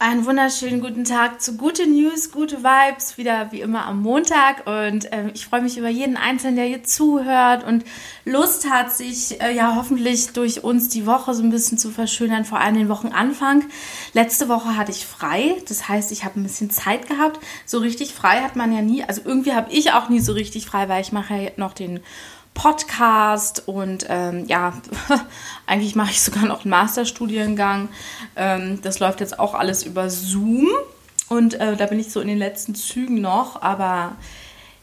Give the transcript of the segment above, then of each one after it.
Einen wunderschönen guten Tag zu gute News, gute Vibes, wieder wie immer am Montag. Und ähm, ich freue mich über jeden Einzelnen, der hier zuhört und Lust hat, sich äh, ja hoffentlich durch uns die Woche so ein bisschen zu verschönern, vor allem den Wochenanfang. Letzte Woche hatte ich frei, das heißt, ich habe ein bisschen Zeit gehabt. So richtig frei hat man ja nie, also irgendwie habe ich auch nie so richtig frei, weil ich mache ja noch den Podcast und ähm, ja, eigentlich mache ich sogar noch einen Masterstudiengang. Ähm, das läuft jetzt auch alles über Zoom und äh, da bin ich so in den letzten Zügen noch, aber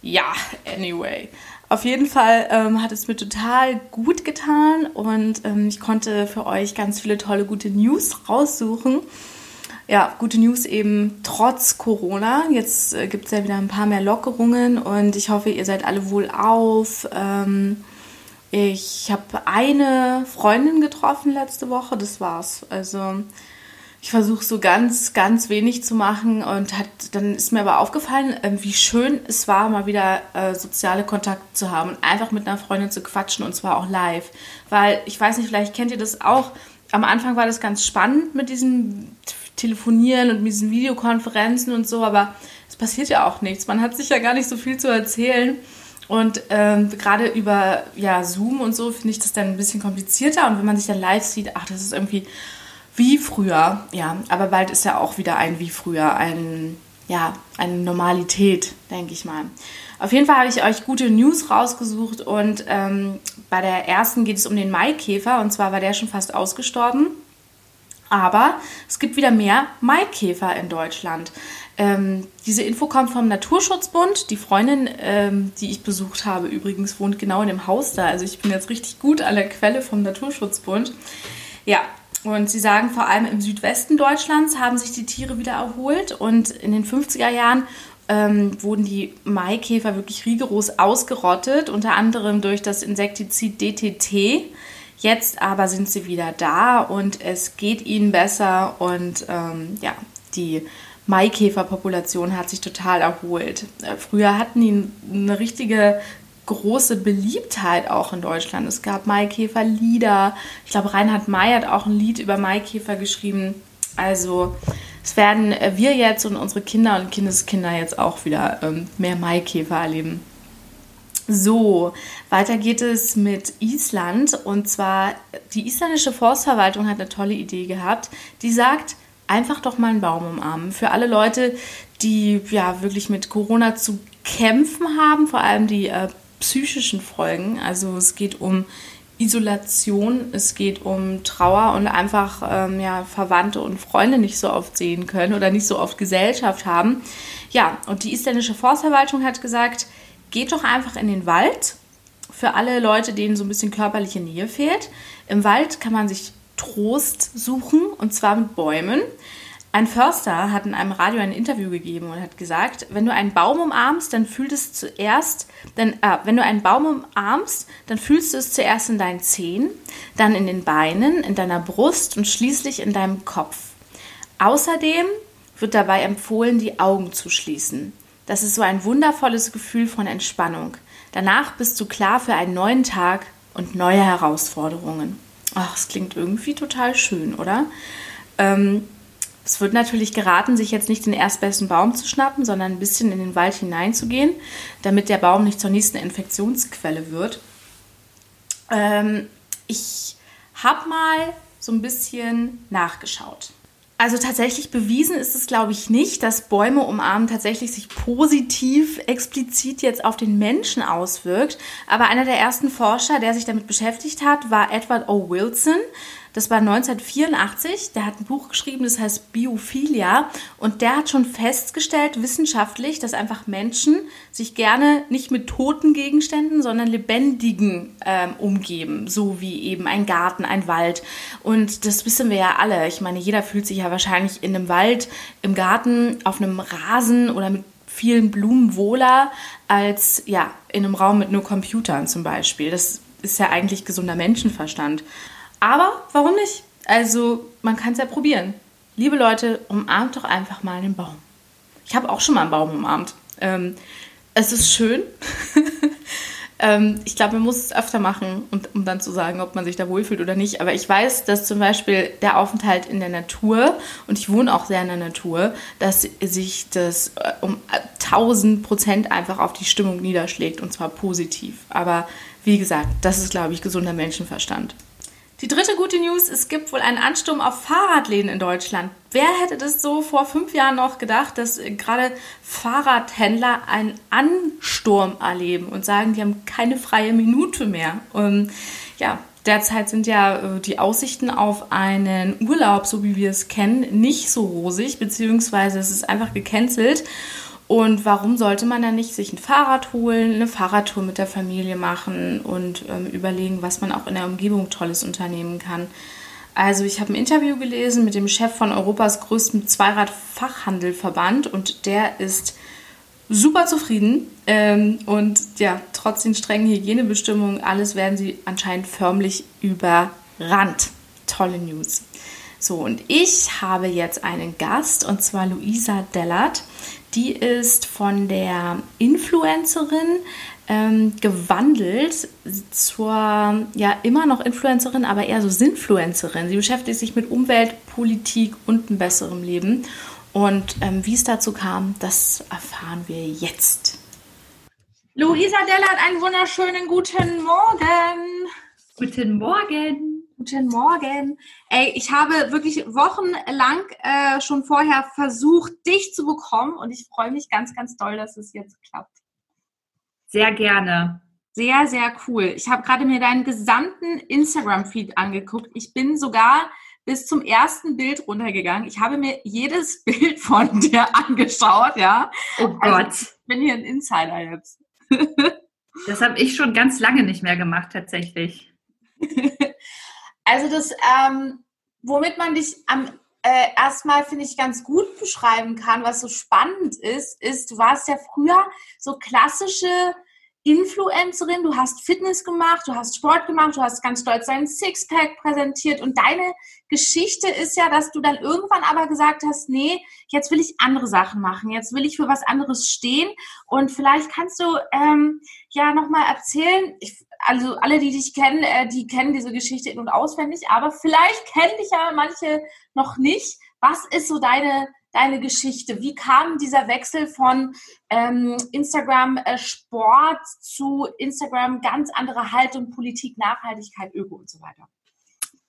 ja, anyway. Auf jeden Fall ähm, hat es mir total gut getan und ähm, ich konnte für euch ganz viele tolle, gute News raussuchen ja, gute News eben trotz Corona. Jetzt äh, gibt es ja wieder ein paar mehr Lockerungen und ich hoffe, ihr seid alle wohl auf. Ähm, ich habe eine Freundin getroffen letzte Woche, das war's. Also ich versuche so ganz, ganz wenig zu machen und hat, dann ist mir aber aufgefallen, äh, wie schön es war, mal wieder äh, soziale Kontakte zu haben und einfach mit einer Freundin zu quatschen und zwar auch live. Weil ich weiß nicht, vielleicht kennt ihr das auch. Am Anfang war das ganz spannend mit diesem Telefonieren und mit diesen Videokonferenzen und so, aber es passiert ja auch nichts. Man hat sich ja gar nicht so viel zu erzählen. Und ähm, gerade über ja, Zoom und so finde ich das dann ein bisschen komplizierter. Und wenn man sich dann live sieht, ach, das ist irgendwie wie früher. Ja, aber bald ist ja auch wieder ein wie früher, ein, ja, eine Normalität, denke ich mal. Auf jeden Fall habe ich euch gute News rausgesucht und ähm, bei der ersten geht es um den Maikäfer und zwar war der schon fast ausgestorben. Aber es gibt wieder mehr Maikäfer in Deutschland. Ähm, diese Info kommt vom Naturschutzbund. Die Freundin, ähm, die ich besucht habe, übrigens wohnt genau in dem Haus da. Also ich bin jetzt richtig gut an der Quelle vom Naturschutzbund. Ja, und sie sagen, vor allem im Südwesten Deutschlands haben sich die Tiere wieder erholt. Und in den 50er Jahren ähm, wurden die Maikäfer wirklich rigoros ausgerottet, unter anderem durch das Insektizid DTT. Jetzt aber sind sie wieder da und es geht ihnen besser und ähm, ja, die Maikäferpopulation hat sich total erholt. Äh, früher hatten die eine richtige große Beliebtheit auch in Deutschland. Es gab Maikäferlieder. Ich glaube, Reinhard May hat auch ein Lied über Maikäfer geschrieben. Also es werden wir jetzt und unsere Kinder und Kindeskinder jetzt auch wieder ähm, mehr Maikäfer erleben. So, weiter geht es mit Island. Und zwar, die isländische Forstverwaltung hat eine tolle Idee gehabt. Die sagt, einfach doch mal einen Baum umarmen. Für alle Leute, die ja wirklich mit Corona zu kämpfen haben, vor allem die äh, psychischen Folgen. Also es geht um Isolation, es geht um Trauer und einfach ähm, ja, Verwandte und Freunde nicht so oft sehen können oder nicht so oft Gesellschaft haben. Ja, und die isländische Forstverwaltung hat gesagt, geht doch einfach in den Wald. Für alle Leute, denen so ein bisschen körperliche Nähe fehlt. Im Wald kann man sich Trost suchen und zwar mit Bäumen. Ein Förster hat in einem Radio ein Interview gegeben und hat gesagt, wenn du einen Baum umarmst, dann fühlt es zuerst, denn, äh, wenn du einen Baum umarmst, dann fühlst du es zuerst in deinen Zehen, dann in den Beinen, in deiner Brust und schließlich in deinem Kopf. Außerdem wird dabei empfohlen, die Augen zu schließen. Das ist so ein wundervolles Gefühl von Entspannung. Danach bist du klar für einen neuen Tag und neue Herausforderungen. Ach, es klingt irgendwie total schön, oder? Ähm, es wird natürlich geraten, sich jetzt nicht den erstbesten Baum zu schnappen, sondern ein bisschen in den Wald hineinzugehen, damit der Baum nicht zur nächsten Infektionsquelle wird. Ähm, ich habe mal so ein bisschen nachgeschaut. Also tatsächlich bewiesen ist es, glaube ich, nicht, dass Bäume umarmen tatsächlich sich positiv explizit jetzt auf den Menschen auswirkt. Aber einer der ersten Forscher, der sich damit beschäftigt hat, war Edward O. Wilson. Das war 1984. Der hat ein Buch geschrieben, das heißt Biophilia. Und der hat schon festgestellt, wissenschaftlich, dass einfach Menschen sich gerne nicht mit toten Gegenständen, sondern lebendigen ähm, umgeben. So wie eben ein Garten, ein Wald. Und das wissen wir ja alle. Ich meine, jeder fühlt sich ja wahrscheinlich in einem Wald, im Garten, auf einem Rasen oder mit vielen Blumen wohler als ja, in einem Raum mit nur Computern zum Beispiel. Das ist ja eigentlich gesunder Menschenverstand. Aber warum nicht? Also, man kann es ja probieren. Liebe Leute, umarmt doch einfach mal einen Baum. Ich habe auch schon mal einen Baum umarmt. Ähm, es ist schön. ähm, ich glaube, man muss es öfter machen, um, um dann zu sagen, ob man sich da wohlfühlt oder nicht. Aber ich weiß, dass zum Beispiel der Aufenthalt in der Natur, und ich wohne auch sehr in der Natur, dass sich das äh, um 1000 Prozent einfach auf die Stimmung niederschlägt und zwar positiv. Aber wie gesagt, das ist, glaube ich, gesunder Menschenverstand. Die dritte gute News, es gibt wohl einen Ansturm auf Fahrradläden in Deutschland. Wer hätte das so vor fünf Jahren noch gedacht, dass gerade Fahrradhändler einen Ansturm erleben und sagen, die haben keine freie Minute mehr. Und ja, derzeit sind ja äh, die Aussichten auf einen Urlaub, so wie wir es kennen, nicht so rosig, beziehungsweise es ist einfach gecancelt. Und warum sollte man dann nicht sich ein Fahrrad holen, eine Fahrradtour mit der Familie machen und ähm, überlegen, was man auch in der Umgebung Tolles unternehmen kann? Also ich habe ein Interview gelesen mit dem Chef von Europas größtem Zweiradfachhandelverband und der ist super zufrieden ähm, und ja, trotz den strengen Hygienebestimmungen, alles werden sie anscheinend förmlich überrannt. Tolle News. So, und ich habe jetzt einen Gast und zwar Luisa Dellert. Die ist von der Influencerin ähm, gewandelt zur, ja, immer noch Influencerin, aber eher so Sinfluencerin. Sie beschäftigt sich mit Umwelt, Politik und einem besseren Leben. Und ähm, wie es dazu kam, das erfahren wir jetzt. Luisa Dellert, einen wunderschönen guten Morgen. Guten Morgen. Guten Morgen. Ey, ich habe wirklich wochenlang äh, schon vorher versucht, dich zu bekommen und ich freue mich ganz, ganz doll, dass es jetzt klappt. Sehr gerne. Sehr, sehr cool. Ich habe gerade mir deinen gesamten Instagram-Feed angeguckt. Ich bin sogar bis zum ersten Bild runtergegangen. Ich habe mir jedes Bild von dir angeschaut, ja. Oh also, Gott. ich bin hier ein Insider jetzt. das habe ich schon ganz lange nicht mehr gemacht, tatsächlich. Also das, ähm, womit man dich am äh, erstmal, finde ich, ganz gut beschreiben kann, was so spannend ist, ist, du warst ja früher so klassische Influencerin, du hast Fitness gemacht, du hast Sport gemacht, du hast ganz stolz deinen Sixpack präsentiert und deine Geschichte ist ja, dass du dann irgendwann aber gesagt hast, nee, jetzt will ich andere Sachen machen, jetzt will ich für was anderes stehen und vielleicht kannst du ähm, ja nochmal erzählen, ich, also alle, die dich kennen, äh, die kennen diese Geschichte in- und auswendig, aber vielleicht kennen dich ja manche noch nicht. Was ist so deine deine Geschichte? Wie kam dieser Wechsel von ähm, Instagram äh, Sport zu Instagram ganz andere Haltung, Politik, Nachhaltigkeit, Öko und so weiter?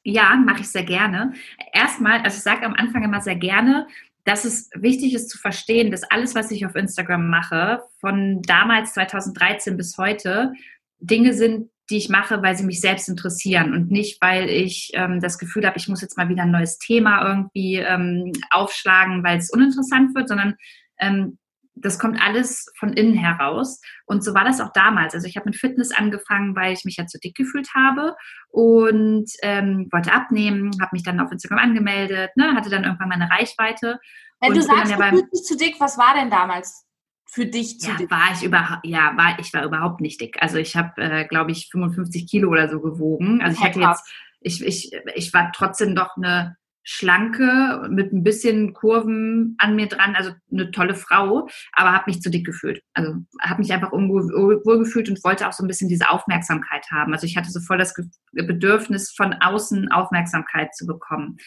Ja, mache ich sehr gerne. Erstmal, also ich sage am Anfang immer sehr gerne, dass es wichtig ist zu verstehen, dass alles, was ich auf Instagram mache, von damals 2013 bis heute, Dinge sind, die ich mache, weil sie mich selbst interessieren und nicht, weil ich ähm, das Gefühl habe, ich muss jetzt mal wieder ein neues Thema irgendwie ähm, aufschlagen, weil es uninteressant wird, sondern ähm, das kommt alles von innen heraus. Und so war das auch damals. Also ich habe mit Fitness angefangen, weil ich mich ja zu dick gefühlt habe und ähm, wollte abnehmen, habe mich dann auf Instagram angemeldet, ne, hatte dann irgendwann meine Reichweite. Wenn du sagst, du fühlst dich zu dick, was war denn damals? Für dich zu ja, war ich überhaupt ja war ich war überhaupt nicht dick. Also ich habe äh, glaube ich 55 Kilo oder so gewogen. Also ich hatte jetzt ich, ich ich war trotzdem doch eine schlanke mit ein bisschen Kurven an mir dran also eine tolle Frau aber habe mich zu dick gefühlt. Also habe mich einfach unwohl gefühlt und wollte auch so ein bisschen diese Aufmerksamkeit haben. Also ich hatte so voll das Bedürfnis von außen Aufmerksamkeit zu bekommen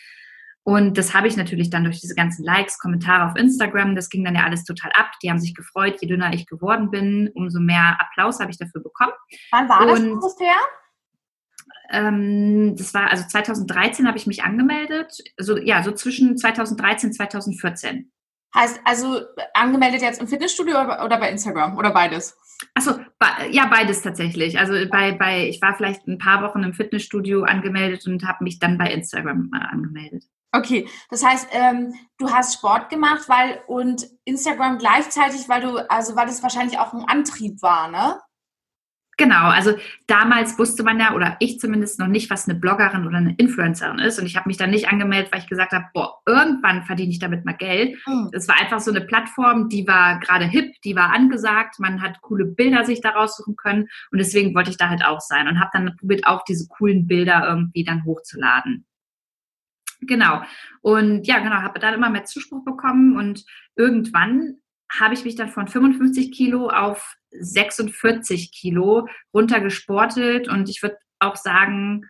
und das habe ich natürlich dann durch diese ganzen Likes, Kommentare auf Instagram, das ging dann ja alles total ab. Die haben sich gefreut, je dünner ich geworden bin, umso mehr Applaus habe ich dafür bekommen. Wann war das ungefähr? Ähm, das war also 2013 habe ich mich angemeldet. So, ja, so zwischen 2013 und 2014. Heißt also angemeldet jetzt im Fitnessstudio oder bei Instagram oder beides? Achso, ja, beides tatsächlich. Also bei, bei, ich war vielleicht ein paar Wochen im Fitnessstudio angemeldet und habe mich dann bei Instagram angemeldet. Okay, das heißt, ähm, du hast Sport gemacht, weil und Instagram gleichzeitig, weil du, also weil das wahrscheinlich auch ein Antrieb war, ne? Genau, also damals wusste man ja, oder ich zumindest noch nicht, was eine Bloggerin oder eine Influencerin ist. Und ich habe mich dann nicht angemeldet, weil ich gesagt habe, boah, irgendwann verdiene ich damit mal Geld. Mhm. Es war einfach so eine Plattform, die war gerade hip, die war angesagt, man hat coole Bilder sich da raussuchen können. Und deswegen wollte ich da halt auch sein und habe dann probiert, auch diese coolen Bilder irgendwie dann hochzuladen. Genau. Und ja, genau, habe dann immer mehr Zuspruch bekommen und irgendwann habe ich mich dann von 55 Kilo auf 46 Kilo runtergesportet und ich würde auch sagen,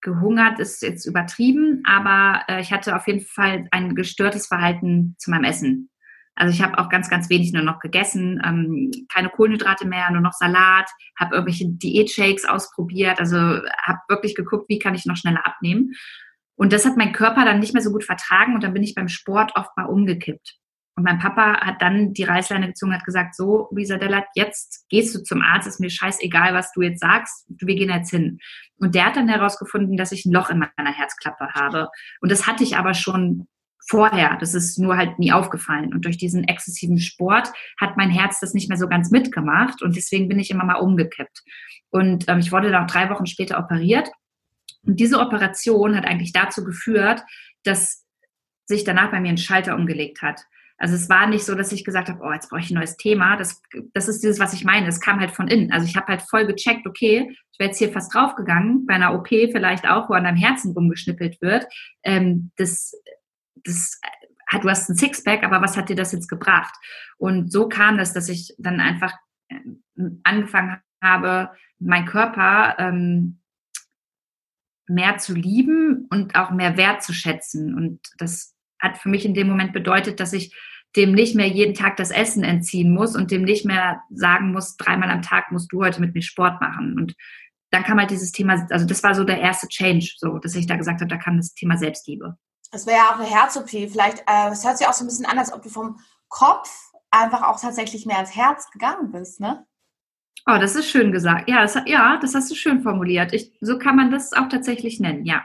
gehungert ist jetzt übertrieben, aber äh, ich hatte auf jeden Fall ein gestörtes Verhalten zu meinem Essen. Also ich habe auch ganz, ganz wenig nur noch gegessen, ähm, keine Kohlenhydrate mehr, nur noch Salat, habe irgendwelche Diätshakes ausprobiert, also habe wirklich geguckt, wie kann ich noch schneller abnehmen. Und das hat mein Körper dann nicht mehr so gut vertragen und dann bin ich beim Sport oft mal umgekippt. Und mein Papa hat dann die Reißleine gezogen und hat gesagt, so, Luisa Dellert, jetzt gehst du zum Arzt, ist mir scheißegal, was du jetzt sagst, wir gehen jetzt hin. Und der hat dann herausgefunden, dass ich ein Loch in meiner Herzklappe habe. Und das hatte ich aber schon vorher. Das ist nur halt nie aufgefallen. Und durch diesen exzessiven Sport hat mein Herz das nicht mehr so ganz mitgemacht. Und deswegen bin ich immer mal umgekippt. Und ähm, ich wurde dann auch drei Wochen später operiert. Und diese Operation hat eigentlich dazu geführt, dass sich danach bei mir ein Schalter umgelegt hat. Also es war nicht so, dass ich gesagt habe, oh, jetzt brauche ich ein neues Thema. Das, das ist dieses, was ich meine. Es kam halt von innen. Also ich habe halt voll gecheckt, okay, ich wäre jetzt hier fast draufgegangen, bei einer OP vielleicht auch, wo an deinem Herzen rumgeschnippelt wird. Ähm, das, das hat, du hast ein Sixpack, aber was hat dir das jetzt gebracht? Und so kam das, dass ich dann einfach ähm, angefangen habe, mein Körper ähm, mehr zu lieben und auch mehr wertzuschätzen. Und das hat für mich in dem Moment bedeutet, dass ich dem nicht mehr jeden Tag das Essen entziehen muss und dem nicht mehr sagen muss, dreimal am Tag musst du heute mit mir Sport machen. Und dann kam halt dieses Thema, also das war so der erste Change, so dass ich da gesagt habe, da kam das Thema Selbstliebe. Das wäre ja auch eine Herz-OP. Vielleicht, äh, es hört sich auch so ein bisschen an, als ob du vom Kopf einfach auch tatsächlich mehr ins Herz gegangen bist, ne? Oh, das ist schön gesagt. Ja, das, ja, das hast du schön formuliert. Ich, so kann man das auch tatsächlich nennen, ja.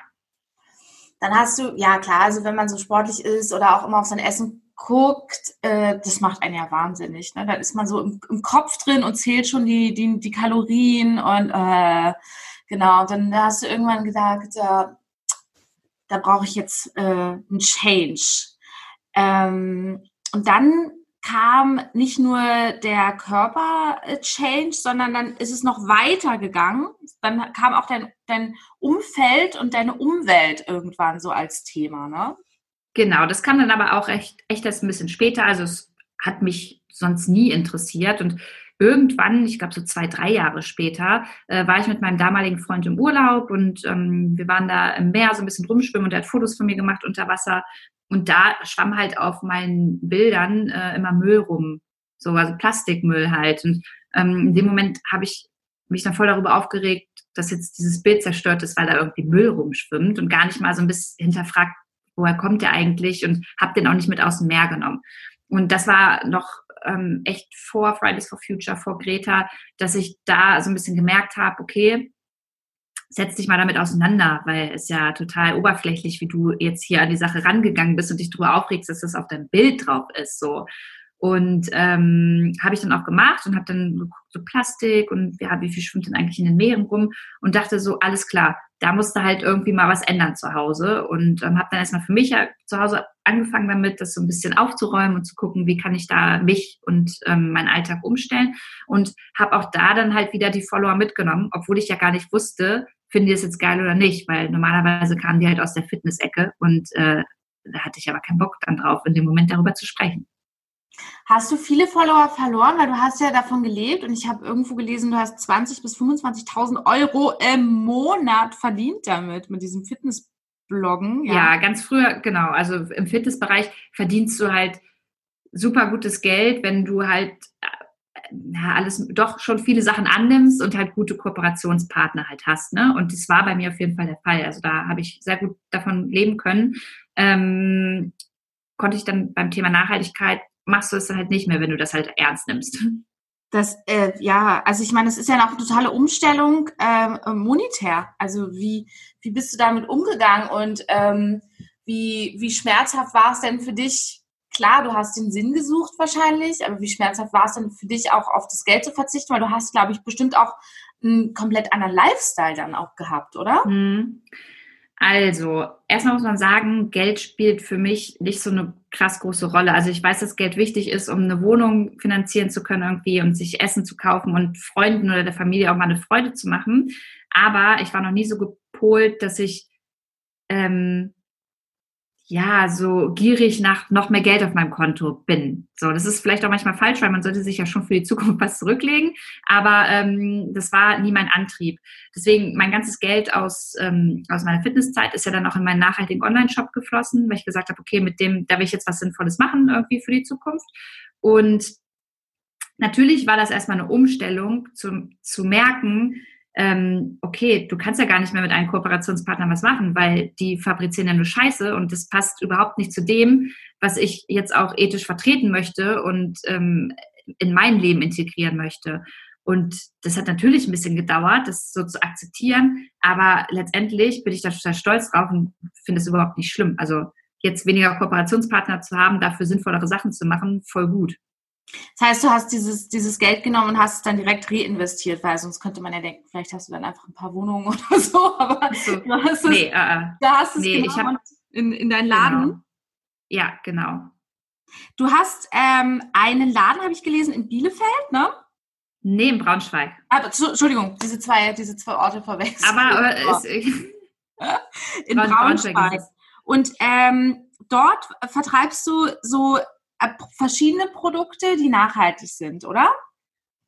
Dann hast du, ja klar, also wenn man so sportlich ist oder auch immer auf sein Essen guckt, äh, das macht einen ja wahnsinnig. Ne? Da ist man so im, im Kopf drin und zählt schon die, die, die Kalorien und äh, genau, dann hast du irgendwann gesagt, äh, da brauche ich jetzt äh, einen Change. Ähm, und dann kam nicht nur der Körper-Change, sondern dann ist es noch weiter gegangen. Dann kam auch dein, dein Umfeld und deine Umwelt irgendwann so als Thema, ne? Genau, das kam dann aber auch echt, echt erst ein bisschen später. Also es hat mich sonst nie interessiert und irgendwann, ich glaube so zwei, drei Jahre später, äh, war ich mit meinem damaligen Freund im Urlaub und ähm, wir waren da im Meer so ein bisschen rumschwimmen und er hat Fotos von mir gemacht unter Wasser und da schwamm halt auf meinen Bildern äh, immer Müll rum. So, also Plastikmüll halt. Und ähm, in dem Moment habe ich mich dann voll darüber aufgeregt, dass jetzt dieses Bild zerstört ist, weil da irgendwie Müll rumschwimmt und gar nicht mal so ein bisschen hinterfragt, woher kommt der eigentlich und habe den auch nicht mit aus dem Meer genommen. Und das war noch ähm, echt vor Fridays for Future, vor Greta, dass ich da so ein bisschen gemerkt habe, okay, setz dich mal damit auseinander, weil es ja total oberflächlich, wie du jetzt hier an die Sache rangegangen bist und dich darüber aufregst, dass das auf deinem Bild drauf ist. So. Und ähm, habe ich dann auch gemacht und habe dann geguckt, so Plastik und ja, wie viel schwimmt denn eigentlich in den Meeren rum und dachte so, alles klar, da musste halt irgendwie mal was ändern zu Hause und ähm, habe dann erstmal für mich ja zu Hause angefangen damit, das so ein bisschen aufzuräumen und zu gucken, wie kann ich da mich und ähm, meinen Alltag umstellen und habe auch da dann halt wieder die Follower mitgenommen, obwohl ich ja gar nicht wusste, finden die das jetzt geil oder nicht, weil normalerweise kamen die halt aus der Fitness-Ecke und äh, da hatte ich aber keinen Bock dann drauf, in dem Moment darüber zu sprechen. Hast du viele Follower verloren, weil du hast ja davon gelebt und ich habe irgendwo gelesen, du hast 20 bis 25.000 Euro im Monat verdient damit mit diesem Fitnessbloggen. Ja. ja, ganz früher genau. Also im Fitnessbereich verdienst du halt super gutes Geld, wenn du halt ja, alles doch schon viele Sachen annimmst und halt gute Kooperationspartner halt hast. Ne? Und das war bei mir auf jeden Fall der Fall. Also da habe ich sehr gut davon leben können. Ähm, konnte ich dann beim Thema Nachhaltigkeit, machst du es halt nicht mehr, wenn du das halt ernst nimmst. Das, äh, ja, also ich meine, es ist ja auch eine totale Umstellung ähm, monetär. Also wie, wie bist du damit umgegangen und ähm, wie, wie schmerzhaft war es denn für dich, klar, du hast den Sinn gesucht wahrscheinlich, aber wie schmerzhaft war es denn für dich auch auf das Geld zu verzichten? Weil du hast, glaube ich, bestimmt auch einen komplett anderen Lifestyle dann auch gehabt, oder? Mhm. Also, erstmal muss man sagen, Geld spielt für mich nicht so eine krass große Rolle. Also ich weiß, dass Geld wichtig ist, um eine Wohnung finanzieren zu können irgendwie und sich Essen zu kaufen und Freunden oder der Familie auch mal eine Freude zu machen. Aber ich war noch nie so gepolt, dass ich ähm, ja, so gierig nach noch mehr Geld auf meinem Konto bin. So, das ist vielleicht auch manchmal falsch, weil man sollte sich ja schon für die Zukunft was zurücklegen. Aber ähm, das war nie mein Antrieb. Deswegen, mein ganzes Geld aus, ähm, aus meiner Fitnesszeit ist ja dann auch in meinen nachhaltigen Online-Shop geflossen, weil ich gesagt habe, okay, mit dem, da will ich jetzt was Sinnvolles machen irgendwie für die Zukunft. Und natürlich war das erstmal eine Umstellung zu, zu merken, ähm, okay, du kannst ja gar nicht mehr mit einem Kooperationspartner was machen, weil die fabrizieren ja nur Scheiße und das passt überhaupt nicht zu dem, was ich jetzt auch ethisch vertreten möchte und ähm, in mein Leben integrieren möchte. Und das hat natürlich ein bisschen gedauert, das so zu akzeptieren, aber letztendlich bin ich da total stolz drauf und finde es überhaupt nicht schlimm. Also jetzt weniger Kooperationspartner zu haben, dafür sinnvollere Sachen zu machen, voll gut. Das heißt, du hast dieses, dieses Geld genommen und hast es dann direkt reinvestiert, weil sonst könnte man ja denken, vielleicht hast du dann einfach ein paar Wohnungen oder so, aber so. du hast es, nee, uh, da hast es nee, ich hab, in, in deinen Laden. Genau. Ja, genau. Du hast ähm, einen Laden, habe ich gelesen, in Bielefeld, ne? Nee, in Braunschweig. Aber, Entschuldigung, diese zwei, diese zwei Orte verwechseln. Aber, aber oh. in Braunschweig. Braunschweig und ähm, dort vertreibst du so äh, verschiedene Produkte, die nachhaltig sind, oder?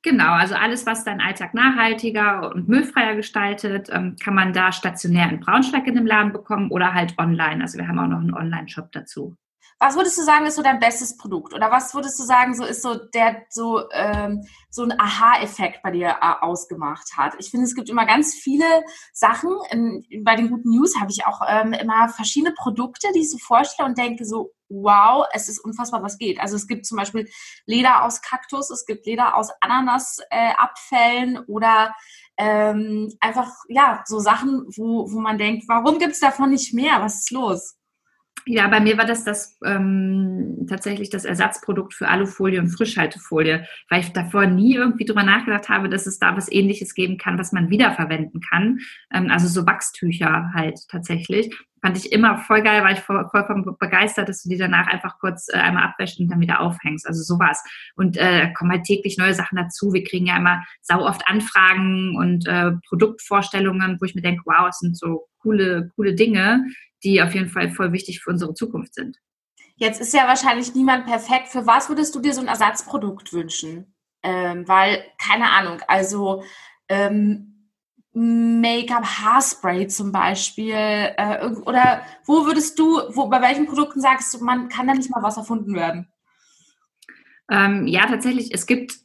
Genau, also alles, was deinen Alltag nachhaltiger und müllfreier gestaltet, ähm, kann man da stationär in Braunschweig in dem Laden bekommen oder halt online. Also wir haben auch noch einen Online-Shop dazu. Was würdest du sagen, ist so dein bestes Produkt? Oder was würdest du sagen, so ist so der so ähm, so ein Aha-Effekt bei dir äh, ausgemacht hat? Ich finde, es gibt immer ganz viele Sachen. In, bei den guten News habe ich auch ähm, immer verschiedene Produkte, die ich so vorstelle und denke so, wow, es ist unfassbar, was geht. Also es gibt zum Beispiel Leder aus Kaktus, es gibt Leder aus Ananasabfällen äh, oder ähm, einfach ja so Sachen, wo wo man denkt, warum gibt es davon nicht mehr? Was ist los? Ja, bei mir war das das ähm, tatsächlich das Ersatzprodukt für Alufolie und Frischhaltefolie, weil ich davor nie irgendwie drüber nachgedacht habe, dass es da was Ähnliches geben kann, was man wiederverwenden kann. Ähm, also so Wachstücher halt tatsächlich. Fand ich immer voll geil, war ich voll, vollkommen begeistert, dass du die danach einfach kurz äh, einmal abwäschst und dann wieder aufhängst. Also sowas. Und äh, kommen halt täglich neue Sachen dazu. Wir kriegen ja immer sau oft Anfragen und äh, Produktvorstellungen, wo ich mir denke, wow, es sind so coole, coole Dinge, die auf jeden Fall voll wichtig für unsere Zukunft sind. Jetzt ist ja wahrscheinlich niemand perfekt. Für was würdest du dir so ein Ersatzprodukt wünschen? Ähm, weil, keine Ahnung, also ähm, Make-up, Haarspray zum Beispiel, äh, oder wo würdest du, wo, bei welchen Produkten sagst du, man kann da nicht mal was erfunden werden? Ähm, ja, tatsächlich, es gibt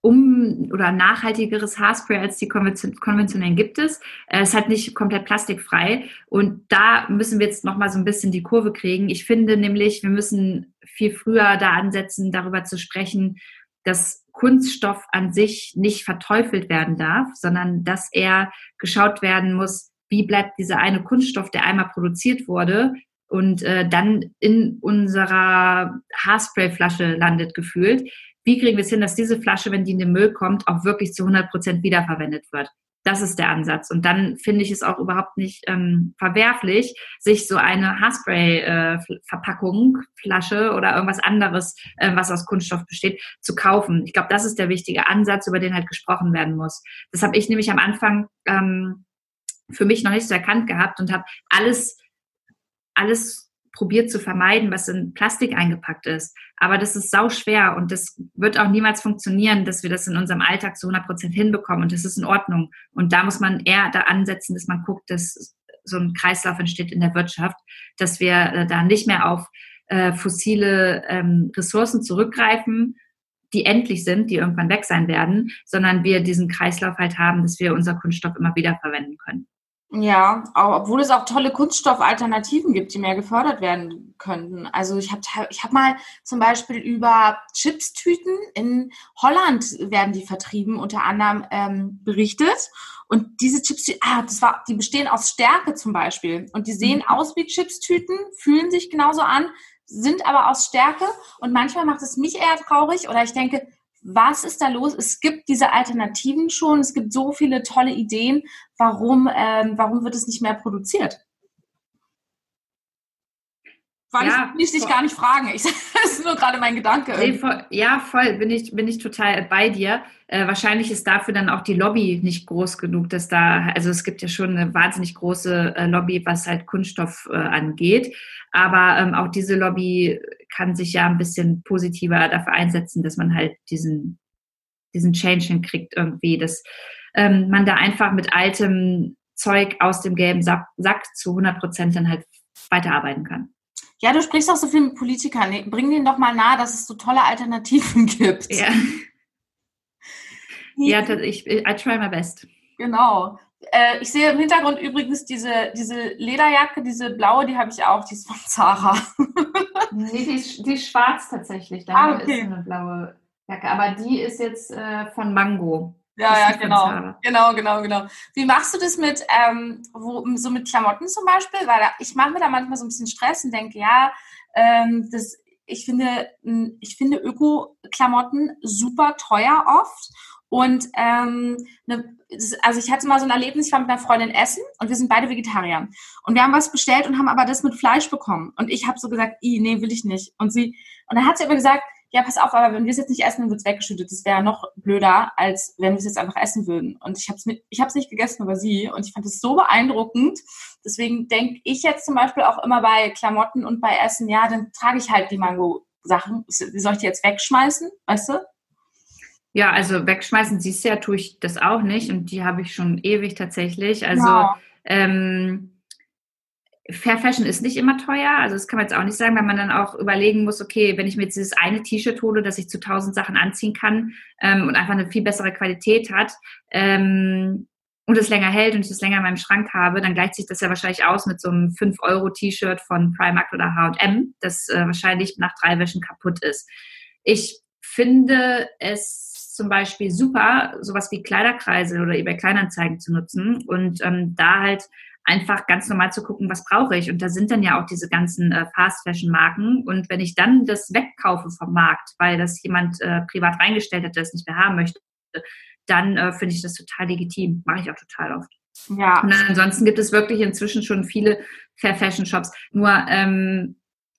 um oder nachhaltigeres Haarspray als die konventionellen gibt es. Es ist halt nicht komplett plastikfrei. Und da müssen wir jetzt nochmal so ein bisschen die Kurve kriegen. Ich finde nämlich, wir müssen viel früher da ansetzen, darüber zu sprechen, dass Kunststoff an sich nicht verteufelt werden darf, sondern dass er geschaut werden muss, wie bleibt dieser eine Kunststoff, der einmal produziert wurde, und äh, dann in unserer Haarsprayflasche landet gefühlt wie kriegen wir es hin, dass diese Flasche, wenn die in den Müll kommt, auch wirklich zu 100 Prozent wiederverwendet wird. Das ist der Ansatz. Und dann finde ich es auch überhaupt nicht ähm, verwerflich, sich so eine Haarspray-Verpackung, äh, Flasche oder irgendwas anderes, äh, was aus Kunststoff besteht, zu kaufen. Ich glaube, das ist der wichtige Ansatz, über den halt gesprochen werden muss. Das habe ich nämlich am Anfang ähm, für mich noch nicht so erkannt gehabt und habe alles, alles probiert zu vermeiden, was in Plastik eingepackt ist. Aber das ist sau schwer und das wird auch niemals funktionieren, dass wir das in unserem Alltag zu 100 Prozent hinbekommen und das ist in Ordnung. Und da muss man eher da ansetzen, dass man guckt, dass so ein Kreislauf entsteht in der Wirtschaft, dass wir äh, da nicht mehr auf äh, fossile ähm, Ressourcen zurückgreifen, die endlich sind, die irgendwann weg sein werden, sondern wir diesen Kreislauf halt haben, dass wir unser Kunststoff immer wieder verwenden können. Ja, obwohl es auch tolle Kunststoffalternativen gibt, die mehr gefördert werden könnten. Also ich habe ich hab mal zum Beispiel über Chipstüten in Holland werden die vertrieben, unter anderem ähm, berichtet. Und diese Chipstüten, ah, das war, die bestehen aus Stärke zum Beispiel. Und die sehen mhm. aus wie Chipstüten, fühlen sich genauso an, sind aber aus Stärke. Und manchmal macht es mich eher traurig oder ich denke, was ist da los? Es gibt diese Alternativen schon, es gibt so viele tolle Ideen. Warum, ähm, warum wird es nicht mehr produziert? weil ja, ich, ich dich gar nicht fragen. Ich, das ist nur gerade mein Gedanke. Nee, voll, ja, voll, bin ich, bin ich total bei dir. Äh, wahrscheinlich ist dafür dann auch die Lobby nicht groß genug, dass da, also es gibt ja schon eine wahnsinnig große äh, Lobby, was halt Kunststoff äh, angeht. Aber ähm, auch diese Lobby kann sich ja ein bisschen positiver dafür einsetzen, dass man halt diesen, diesen Change hinkriegt irgendwie, dass ähm, man da einfach mit altem Zeug aus dem gelben Sack, Sack zu 100 Prozent dann halt weiterarbeiten kann. Ja, du sprichst auch so viel mit Politikern. Bring denen doch mal nahe, dass es so tolle Alternativen gibt. Ja. ja, ich, I try my best. Genau. Äh, ich sehe im Hintergrund übrigens diese, diese Lederjacke, diese blaue, die habe ich auch, die ist von Zara. nee, die ist, die ist schwarz tatsächlich. Da ah, okay. ist eine blaue Jacke. Aber die ist jetzt äh, von Mango. Ja, ja, genau. Genau, genau, genau. Wie machst du das mit, ähm, wo, so mit Klamotten zum Beispiel? Weil ich mache mir da manchmal so ein bisschen Stress und denke, ja, ähm, das, ich finde, ich finde Öko-Klamotten super teuer oft. Und ähm, ne, also ich hatte mal so ein Erlebnis, ich war mit einer Freundin essen und wir sind beide Vegetarier. Und wir haben was bestellt und haben aber das mit Fleisch bekommen. Und ich habe so gesagt, nee, will ich nicht. Und sie, und dann hat sie aber gesagt, ja, pass auf, aber wenn wir es jetzt nicht essen, dann wird es weggeschüttet. Das wäre noch blöder, als wenn wir es jetzt einfach essen würden. Und ich habe es ich hab's nicht gegessen, aber sie. Und ich fand es so beeindruckend. Deswegen denke ich jetzt zum Beispiel auch immer bei Klamotten und bei Essen, ja, dann trage ich halt die Mango-Sachen. Soll ich die jetzt wegschmeißen? Weißt du? Ja, also wegschmeißen, siehst du ja, tue ich das auch nicht. Und die habe ich schon ewig tatsächlich. Also, ja. ähm, Fair Fashion ist nicht immer teuer, also das kann man jetzt auch nicht sagen, weil man dann auch überlegen muss, okay, wenn ich mir jetzt dieses eine T-Shirt hole, das ich zu tausend Sachen anziehen kann ähm, und einfach eine viel bessere Qualität hat ähm, und es länger hält und ich es länger in meinem Schrank habe, dann gleicht sich das ja wahrscheinlich aus mit so einem 5-Euro-T-Shirt von Primark oder H&M, das äh, wahrscheinlich nach drei Wäschen kaputt ist. Ich finde es zum Beispiel super, sowas wie Kleiderkreise oder eBay Kleinanzeigen zu nutzen und ähm, da halt einfach ganz normal zu gucken, was brauche ich. Und da sind dann ja auch diese ganzen äh, Fast-Fashion-Marken. Und wenn ich dann das wegkaufe vom Markt, weil das jemand äh, privat reingestellt hat, der es nicht mehr haben möchte, dann äh, finde ich das total legitim. Mache ich auch total oft. Ja. Und ansonsten gibt es wirklich inzwischen schon viele Fair Fashion Shops. Nur ähm,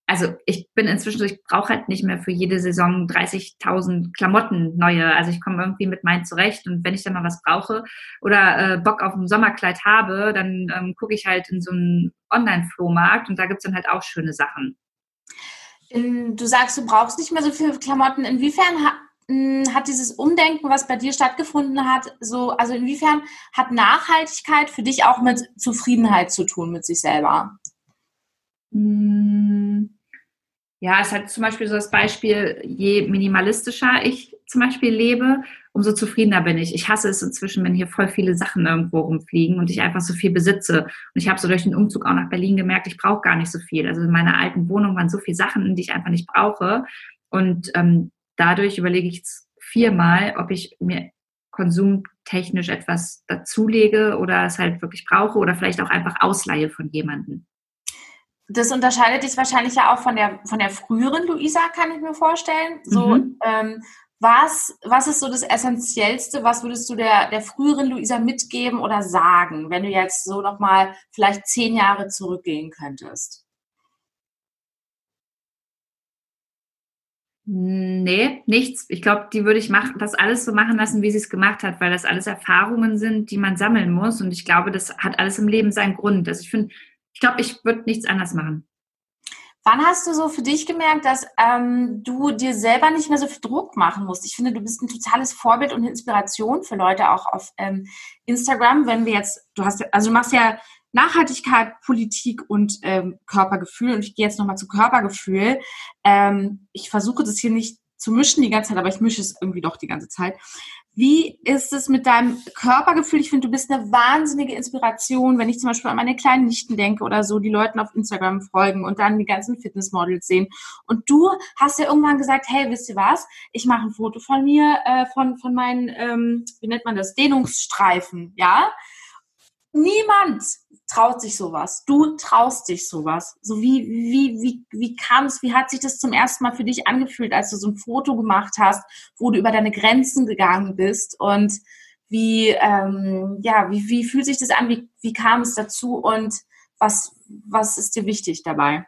also ich bin inzwischen so, ich brauche halt nicht mehr für jede Saison 30.000 Klamotten neue. Also ich komme irgendwie mit meinen zurecht und wenn ich dann mal was brauche oder äh, Bock auf ein Sommerkleid habe, dann ähm, gucke ich halt in so einen Online-Flohmarkt und da gibt es dann halt auch schöne Sachen. Du sagst, du brauchst nicht mehr so viele Klamotten. Inwiefern ha hm, hat dieses Umdenken, was bei dir stattgefunden hat, so, also inwiefern hat Nachhaltigkeit für dich auch mit Zufriedenheit zu tun mit sich selber? Hm ja, es hat zum Beispiel so das Beispiel, je minimalistischer ich zum Beispiel lebe, umso zufriedener bin ich. Ich hasse es inzwischen, wenn hier voll viele Sachen irgendwo rumfliegen und ich einfach so viel besitze. Und ich habe so durch den Umzug auch nach Berlin gemerkt, ich brauche gar nicht so viel. Also in meiner alten Wohnung waren so viele Sachen, die ich einfach nicht brauche. Und ähm, dadurch überlege ich viermal, ob ich mir konsumtechnisch etwas dazulege oder es halt wirklich brauche oder vielleicht auch einfach ausleihe von jemandem das unterscheidet dich wahrscheinlich ja auch von der, von der früheren Luisa, kann ich mir vorstellen. So, mhm. ähm, was, was ist so das Essentiellste? Was würdest du der, der früheren Luisa mitgeben oder sagen, wenn du jetzt so nochmal vielleicht zehn Jahre zurückgehen könntest? Nee, nichts. Ich glaube, die würde ich machen, das alles so machen lassen, wie sie es gemacht hat, weil das alles Erfahrungen sind, die man sammeln muss. Und ich glaube, das hat alles im Leben seinen Grund. Also ich finde, ich glaube, ich würde nichts anders machen. Wann hast du so für dich gemerkt, dass ähm, du dir selber nicht mehr so viel Druck machen musst? Ich finde, du bist ein totales Vorbild und Inspiration für Leute auch auf ähm, Instagram. Wenn wir jetzt, du hast, also du machst ja Nachhaltigkeit, Politik und ähm, Körpergefühl. Und ich gehe jetzt nochmal zu Körpergefühl. Ähm, ich versuche das hier nicht zu mischen die ganze Zeit, aber ich mische es irgendwie doch die ganze Zeit. Wie ist es mit deinem Körpergefühl? Ich finde, du bist eine wahnsinnige Inspiration, wenn ich zum Beispiel an meine kleinen Nichten denke oder so, die Leuten auf Instagram folgen und dann die ganzen Fitnessmodels sehen. Und du hast ja irgendwann gesagt, hey, wisst ihr was? Ich mache ein Foto von mir, äh, von, von meinen, ähm, wie nennt man das, Dehnungsstreifen, ja? Niemand traut sich sowas. Du traust dich sowas. So wie, wie, wie, wie kam es, wie hat sich das zum ersten Mal für dich angefühlt, als du so ein Foto gemacht hast, wo du über deine Grenzen gegangen bist und wie, ähm, ja, wie, wie fühlt sich das an? Wie, wie kam es dazu und was, was ist dir wichtig dabei?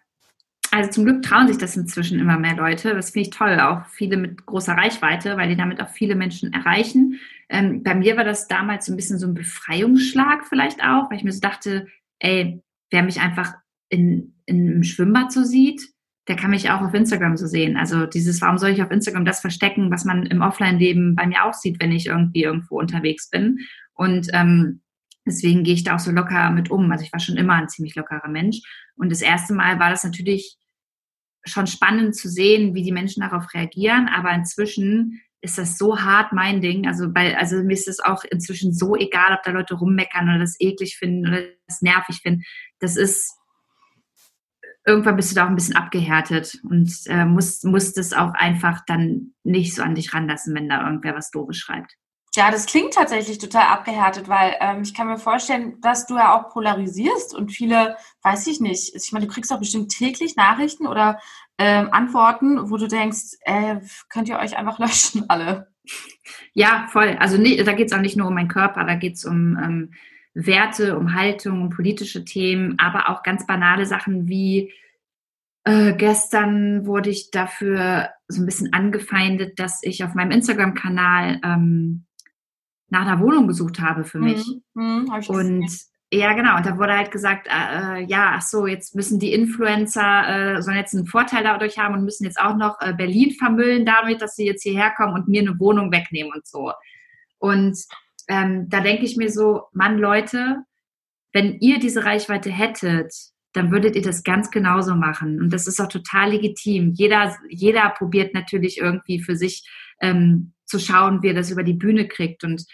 Also zum Glück trauen sich das inzwischen immer mehr Leute. Das finde ich toll. Auch viele mit großer Reichweite, weil die damit auch viele Menschen erreichen. Ähm, bei mir war das damals so ein bisschen so ein Befreiungsschlag vielleicht auch, weil ich mir so dachte, ey, wer mich einfach in, in einem Schwimmbad so sieht, der kann mich auch auf Instagram so sehen. Also dieses, warum soll ich auf Instagram das verstecken, was man im Offline-Leben bei mir auch sieht, wenn ich irgendwie irgendwo unterwegs bin. Und ähm, deswegen gehe ich da auch so locker mit um. Also ich war schon immer ein ziemlich lockerer Mensch. Und das erste Mal war das natürlich schon spannend zu sehen, wie die Menschen darauf reagieren. Aber inzwischen ist das so hart mein Ding. Also, bei, also mir ist es auch inzwischen so egal, ob da Leute rummeckern oder das eklig finden oder das nervig finden. Das ist irgendwann bist du da auch ein bisschen abgehärtet und äh, musst, musst es auch einfach dann nicht so an dich ranlassen, wenn da irgendwer was Doofes schreibt. Ja, das klingt tatsächlich total abgehärtet, weil ähm, ich kann mir vorstellen, dass du ja auch polarisierst und viele, weiß ich nicht, ich meine, du kriegst doch bestimmt täglich Nachrichten oder ähm, Antworten, wo du denkst, äh, könnt ihr euch einfach löschen alle. Ja, voll. Also nee, da geht es auch nicht nur um meinen Körper, da geht es um ähm, Werte, um Haltung, um politische Themen, aber auch ganz banale Sachen wie äh, gestern wurde ich dafür so ein bisschen angefeindet, dass ich auf meinem Instagram-Kanal ähm, nach einer Wohnung gesucht habe für mich. Mhm, mhm, und ja, genau. Und da wurde halt gesagt, äh, äh, ja, ach so, jetzt müssen die Influencer, äh, sollen jetzt einen Vorteil dadurch haben und müssen jetzt auch noch äh, Berlin vermüllen damit, dass sie jetzt hierher kommen und mir eine Wohnung wegnehmen und so. Und ähm, da denke ich mir so, Mann, Leute, wenn ihr diese Reichweite hättet, dann würdet ihr das ganz genauso machen. Und das ist auch total legitim. Jeder, jeder probiert natürlich irgendwie für sich ähm, zu schauen, wie er das über die Bühne kriegt. Und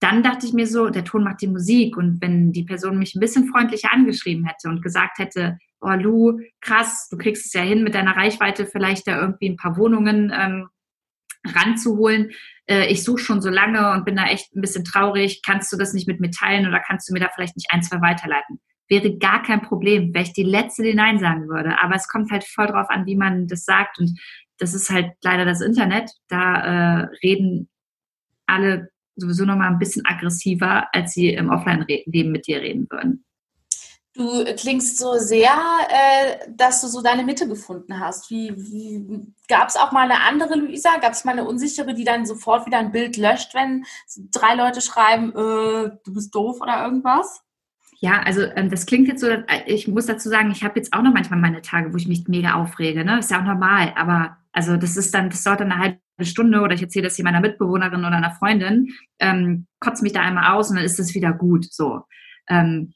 dann dachte ich mir so, der Ton macht die Musik. Und wenn die Person mich ein bisschen freundlicher angeschrieben hätte und gesagt hätte, oh Lu, krass, du kriegst es ja hin mit deiner Reichweite, vielleicht da irgendwie ein paar Wohnungen ähm, ranzuholen. Äh, ich suche schon so lange und bin da echt ein bisschen traurig. Kannst du das nicht mit mir teilen oder kannst du mir da vielleicht nicht ein, zwei weiterleiten? Wäre gar kein Problem, wäre ich die Letzte, die Nein sagen würde. Aber es kommt halt voll drauf an, wie man das sagt. Und das ist halt leider das Internet. Da äh, reden alle sowieso nochmal ein bisschen aggressiver, als sie im Offline-Leben mit dir reden würden. Du klingst so sehr, äh, dass du so deine Mitte gefunden hast. Wie, wie gab es auch mal eine andere Luisa? Gab es mal eine unsichere, die dann sofort wieder ein Bild löscht, wenn drei Leute schreiben, äh, du bist doof oder irgendwas? Ja, also ähm, das klingt jetzt so, äh, ich muss dazu sagen, ich habe jetzt auch noch manchmal meine Tage, wo ich mich mega aufrege. Ne? Ist ja auch normal, aber also das ist dann, das dauert dann eine halbe Stunde oder ich erzähle das hier meiner Mitbewohnerin oder einer Freundin, ähm, kotze mich da einmal aus und dann ist es wieder gut. So. Ähm,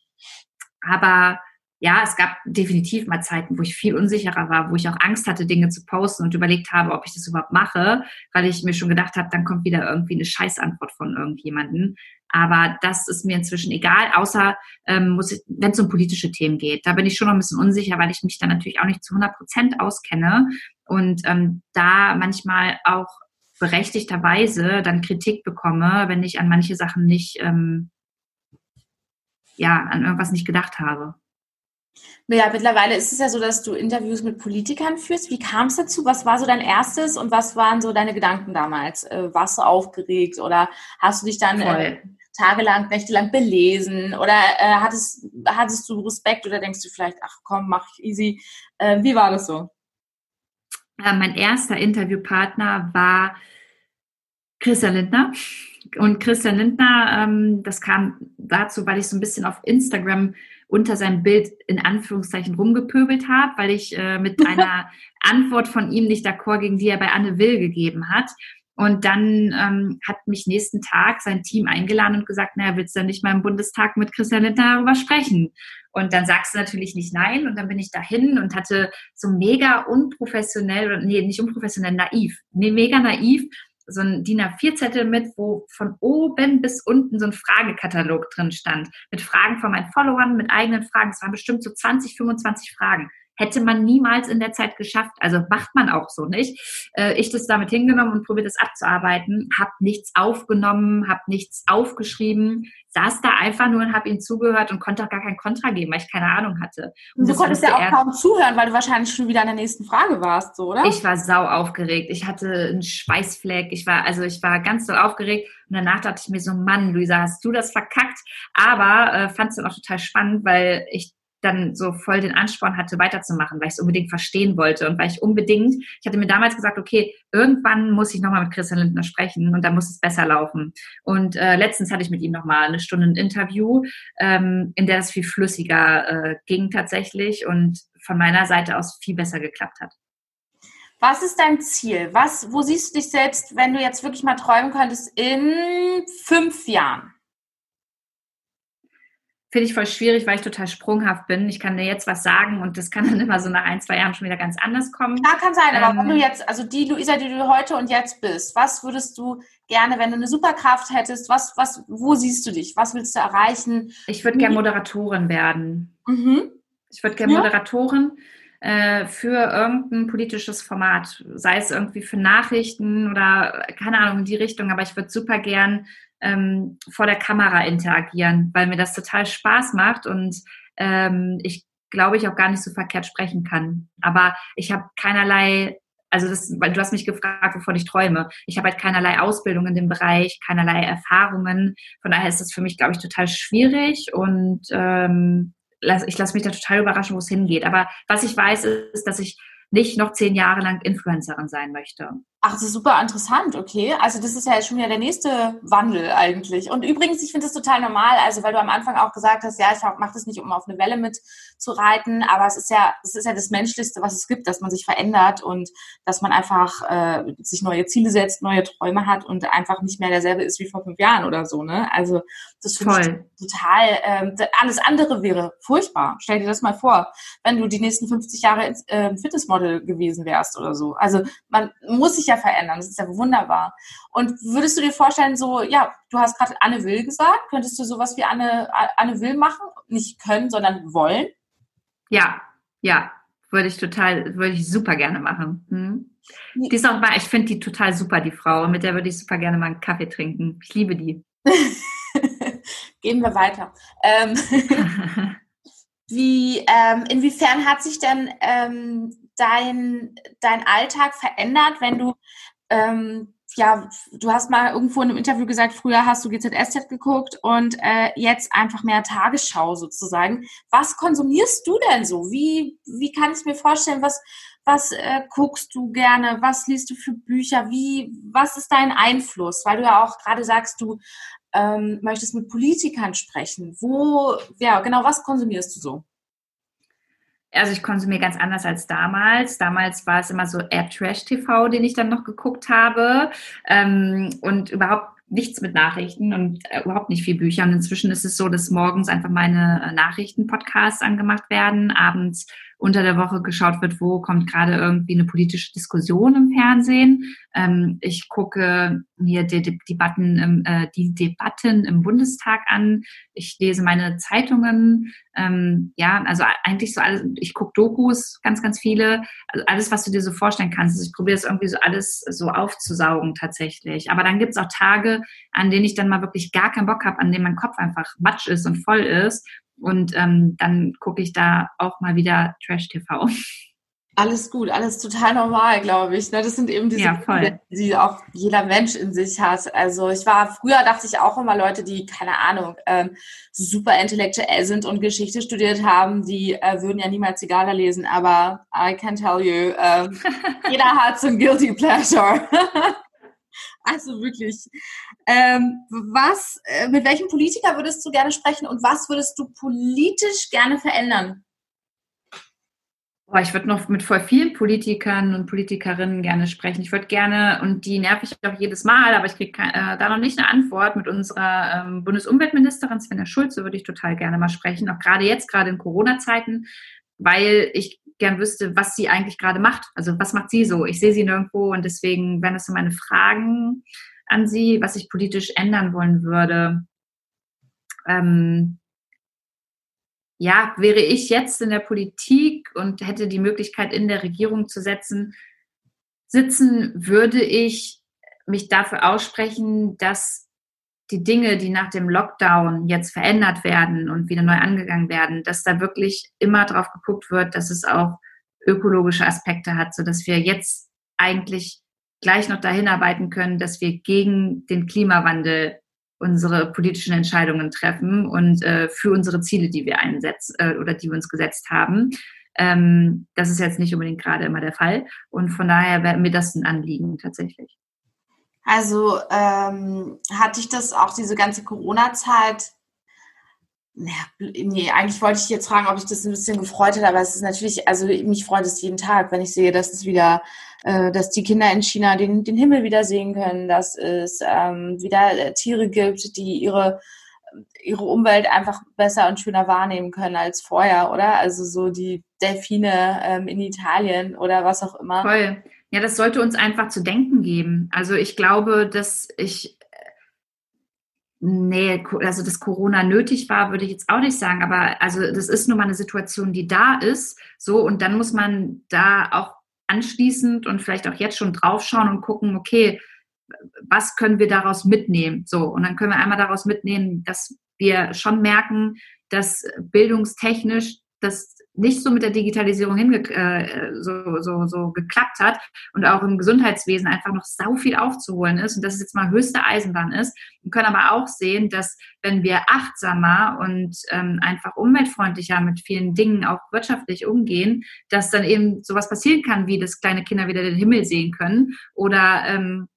aber ja, es gab definitiv mal Zeiten, wo ich viel unsicherer war, wo ich auch Angst hatte, Dinge zu posten und überlegt habe, ob ich das überhaupt mache, weil ich mir schon gedacht habe, dann kommt wieder irgendwie eine Scheißantwort von irgendjemanden. Aber das ist mir inzwischen egal, außer ähm, wenn es um politische Themen geht. Da bin ich schon noch ein bisschen unsicher, weil ich mich da natürlich auch nicht zu 100 Prozent auskenne und ähm, da manchmal auch berechtigterweise dann Kritik bekomme, wenn ich an manche Sachen nicht ähm, ja, an irgendwas nicht gedacht habe. Ja, mittlerweile ist es ja so, dass du Interviews mit Politikern führst. Wie kam es dazu? Was war so dein erstes und was waren so deine Gedanken damals? Äh, warst du aufgeregt oder hast du dich dann äh, tagelang, nächtelang belesen oder äh, hattest, hattest du Respekt oder denkst du vielleicht, ach komm, mach ich easy? Äh, wie war das so? Äh, mein erster Interviewpartner war Christian Lindner. Und Christian Lindner, ähm, das kam dazu, weil ich so ein bisschen auf Instagram unter seinem Bild in Anführungszeichen rumgepöbelt habe, weil ich äh, mit einer Antwort von ihm nicht d'accord ging, die er bei Anne Will gegeben hat. Und dann ähm, hat mich nächsten Tag sein Team eingeladen und gesagt, naja, willst du denn nicht mal im Bundestag mit Christian Lindner darüber sprechen? Und dann sagst du natürlich nicht nein. Und dann bin ich dahin und hatte so mega unprofessionell, nee, nicht unprofessionell, naiv, nee, mega naiv, so ein DIN A4-Zettel mit, wo von oben bis unten so ein Fragekatalog drin stand. Mit Fragen von meinen Followern, mit eigenen Fragen. Es waren bestimmt so 20, 25 Fragen. Hätte man niemals in der Zeit geschafft. Also macht man auch so nicht. Äh, ich das damit hingenommen und probiert das abzuarbeiten, habe nichts aufgenommen, habe nichts aufgeschrieben, saß da einfach nur und habe ihm zugehört und konnte auch gar kein Kontra geben, weil ich keine Ahnung hatte. Und du konntest ja auch kaum zuhören, weil du wahrscheinlich schon wieder an der nächsten Frage warst, so, oder? Ich war sau aufgeregt. Ich hatte einen Schweißfleck. Ich war, also ich war ganz doll aufgeregt. Und danach dachte ich mir so, Mann, Luisa, hast du das verkackt? Aber äh, fand es dann auch total spannend, weil ich dann so voll den Ansporn hatte, weiterzumachen, weil ich es unbedingt verstehen wollte und weil ich unbedingt, ich hatte mir damals gesagt, okay, irgendwann muss ich nochmal mit Christian Lindner sprechen und dann muss es besser laufen. Und äh, letztens hatte ich mit ihm nochmal eine Stunde ein Interview, ähm, in der es viel flüssiger äh, ging tatsächlich und von meiner Seite aus viel besser geklappt hat. Was ist dein Ziel? Was, wo siehst du dich selbst, wenn du jetzt wirklich mal träumen könntest, in fünf Jahren? Finde ich voll schwierig, weil ich total sprunghaft bin. Ich kann dir jetzt was sagen und das kann dann immer so nach ein, zwei Jahren schon wieder ganz anders kommen. Ja, kann sein, aber ähm, wenn du jetzt, also die Luisa, die du heute und jetzt bist, was würdest du gerne, wenn du eine Superkraft hättest, was, was, wo siehst du dich? Was willst du erreichen? Ich würde gerne Moderatorin werden. Mhm. Ich würde gerne ja. Moderatorin äh, für irgendein politisches Format, sei es irgendwie für Nachrichten oder keine Ahnung in die Richtung, aber ich würde super gern ähm, vor der Kamera interagieren, weil mir das total Spaß macht und ähm, ich glaube ich auch gar nicht so verkehrt sprechen kann. Aber ich habe keinerlei, also das, weil du hast mich gefragt, wovon ich träume. Ich habe halt keinerlei Ausbildung in dem Bereich, keinerlei Erfahrungen. Von daher ist das für mich, glaube ich, total schwierig und ähm, ich lasse mich da total überraschen, wo es hingeht. Aber was ich weiß, ist, dass ich nicht noch zehn Jahre lang Influencerin sein möchte. Ach, das ist super interessant, okay. Also das ist ja schon wieder der nächste Wandel eigentlich. Und übrigens, ich finde das total normal, also weil du am Anfang auch gesagt hast, ja, ich mache das nicht, um auf eine Welle mit zu reiten, aber es ist ja, es ist ja das Menschlichste, was es gibt, dass man sich verändert und dass man einfach äh, sich neue Ziele setzt, neue Träume hat und einfach nicht mehr derselbe ist wie vor fünf Jahren oder so, ne? Also das finde ich total, äh, alles andere wäre furchtbar. Stell dir das mal vor, wenn du die nächsten 50 Jahre äh, Fitnessmodel gewesen wärst oder so. Also man muss sich ja verändern. Das ist ja wunderbar. Und würdest du dir vorstellen, so, ja, du hast gerade Anne Will gesagt, könntest du sowas wie Anne, Anne Will machen? Nicht können, sondern wollen? Ja, ja, würde ich total, würde ich super gerne machen. Hm. Die ist auch mal, ich finde die total super, die Frau. Mit der würde ich super gerne mal einen Kaffee trinken. Ich liebe die. Gehen wir weiter. Ähm, wie, ähm, inwiefern hat sich denn ähm, dein, dein Alltag verändert, wenn du, ähm, ja, du hast mal irgendwo in einem Interview gesagt, früher hast du GZSZ geguckt und äh, jetzt einfach mehr Tagesschau sozusagen. Was konsumierst du denn so? Wie, wie kann ich mir vorstellen, was, was äh, guckst du gerne? Was liest du für Bücher? Wie, was ist dein Einfluss? Weil du ja auch gerade sagst, du ähm, möchtest mit Politikern sprechen. Wo, ja, genau, was konsumierst du so? Also ich konsumiere ganz anders als damals. Damals war es immer so eher Trash-TV, den ich dann noch geguckt habe ähm, und überhaupt nichts mit Nachrichten und äh, überhaupt nicht viel Bücher. Und inzwischen ist es so, dass morgens einfach meine äh, Nachrichten-Podcasts angemacht werden, abends unter der Woche geschaut wird, wo kommt gerade irgendwie eine politische Diskussion im Fernsehen. Ähm, ich gucke mir die, die, Debatten im, äh, die Debatten im Bundestag an. Ich lese meine Zeitungen. Ähm, ja, also eigentlich so alles. Ich gucke Dokus, ganz, ganz viele. Also alles, was du dir so vorstellen kannst. Also ich probiere es irgendwie so alles so aufzusaugen tatsächlich. Aber dann gibt es auch Tage, an denen ich dann mal wirklich gar keinen Bock habe, an denen mein Kopf einfach matsch ist und voll ist und ähm, dann gucke ich da auch mal wieder Trash-TV. Alles gut, alles total normal, glaube ich. Ne? Das sind eben diese ja, Dinge, die auch jeder Mensch in sich hat. Also ich war, früher dachte ich auch immer Leute, die, keine Ahnung, ähm, super intellektuell sind und Geschichte studiert haben, die äh, würden ja niemals Zigala lesen, aber I can tell you, äh, jeder hat so ein Guilty Pleasure. Also wirklich. Ähm, was, äh, mit welchem Politiker würdest du gerne sprechen und was würdest du politisch gerne verändern? Boah, ich würde noch mit voll vielen Politikern und Politikerinnen gerne sprechen. Ich würde gerne, und die nerv ich auch jedes Mal, aber ich kriege äh, da noch nicht eine Antwort, mit unserer ähm, Bundesumweltministerin Svenja Schulze würde ich total gerne mal sprechen, auch gerade jetzt, gerade in Corona-Zeiten, weil ich gern wüsste, was sie eigentlich gerade macht. Also was macht sie so? Ich sehe sie nirgendwo und deswegen wären das so meine Fragen an sie, was ich politisch ändern wollen würde. Ähm, ja, wäre ich jetzt in der Politik und hätte die Möglichkeit, in der Regierung zu setzen, sitzen, würde ich mich dafür aussprechen, dass die Dinge, die nach dem Lockdown jetzt verändert werden und wieder neu angegangen werden, dass da wirklich immer drauf geguckt wird, dass es auch ökologische Aspekte hat, so dass wir jetzt eigentlich gleich noch dahin arbeiten können, dass wir gegen den Klimawandel unsere politischen Entscheidungen treffen und äh, für unsere Ziele, die wir einsetzen äh, oder die wir uns gesetzt haben. Ähm, das ist jetzt nicht unbedingt gerade immer der Fall. Und von daher wäre mir das ein Anliegen tatsächlich. Also ähm, hatte ich das auch diese ganze Corona-Zeit nee, eigentlich wollte ich jetzt fragen, ob ich das ein bisschen gefreut hätte, aber es ist natürlich, also mich freut es jeden Tag, wenn ich sehe, dass es wieder, äh, dass die Kinder in China den, den Himmel wieder sehen können, dass es ähm, wieder äh, Tiere gibt, die ihre ihre Umwelt einfach besser und schöner wahrnehmen können als vorher, oder? Also so die Delfine ähm, in Italien oder was auch immer. Voll. Ja, das sollte uns einfach zu denken geben. Also ich glaube, dass ich Nee, also dass Corona nötig war, würde ich jetzt auch nicht sagen. Aber also das ist nun mal eine Situation, die da ist. So, und dann muss man da auch anschließend und vielleicht auch jetzt schon draufschauen und gucken, okay, was können wir daraus mitnehmen? So, und dann können wir einmal daraus mitnehmen, dass wir schon merken, dass bildungstechnisch das nicht so mit der Digitalisierung hinge äh, so, so, so geklappt hat und auch im Gesundheitswesen einfach noch sau viel aufzuholen ist und dass es jetzt mal höchste Eisenbahn ist. Wir können aber auch sehen, dass wenn wir achtsamer und ähm, einfach umweltfreundlicher mit vielen Dingen auch wirtschaftlich umgehen, dass dann eben sowas passieren kann, wie dass kleine Kinder wieder den Himmel sehen können oder ähm,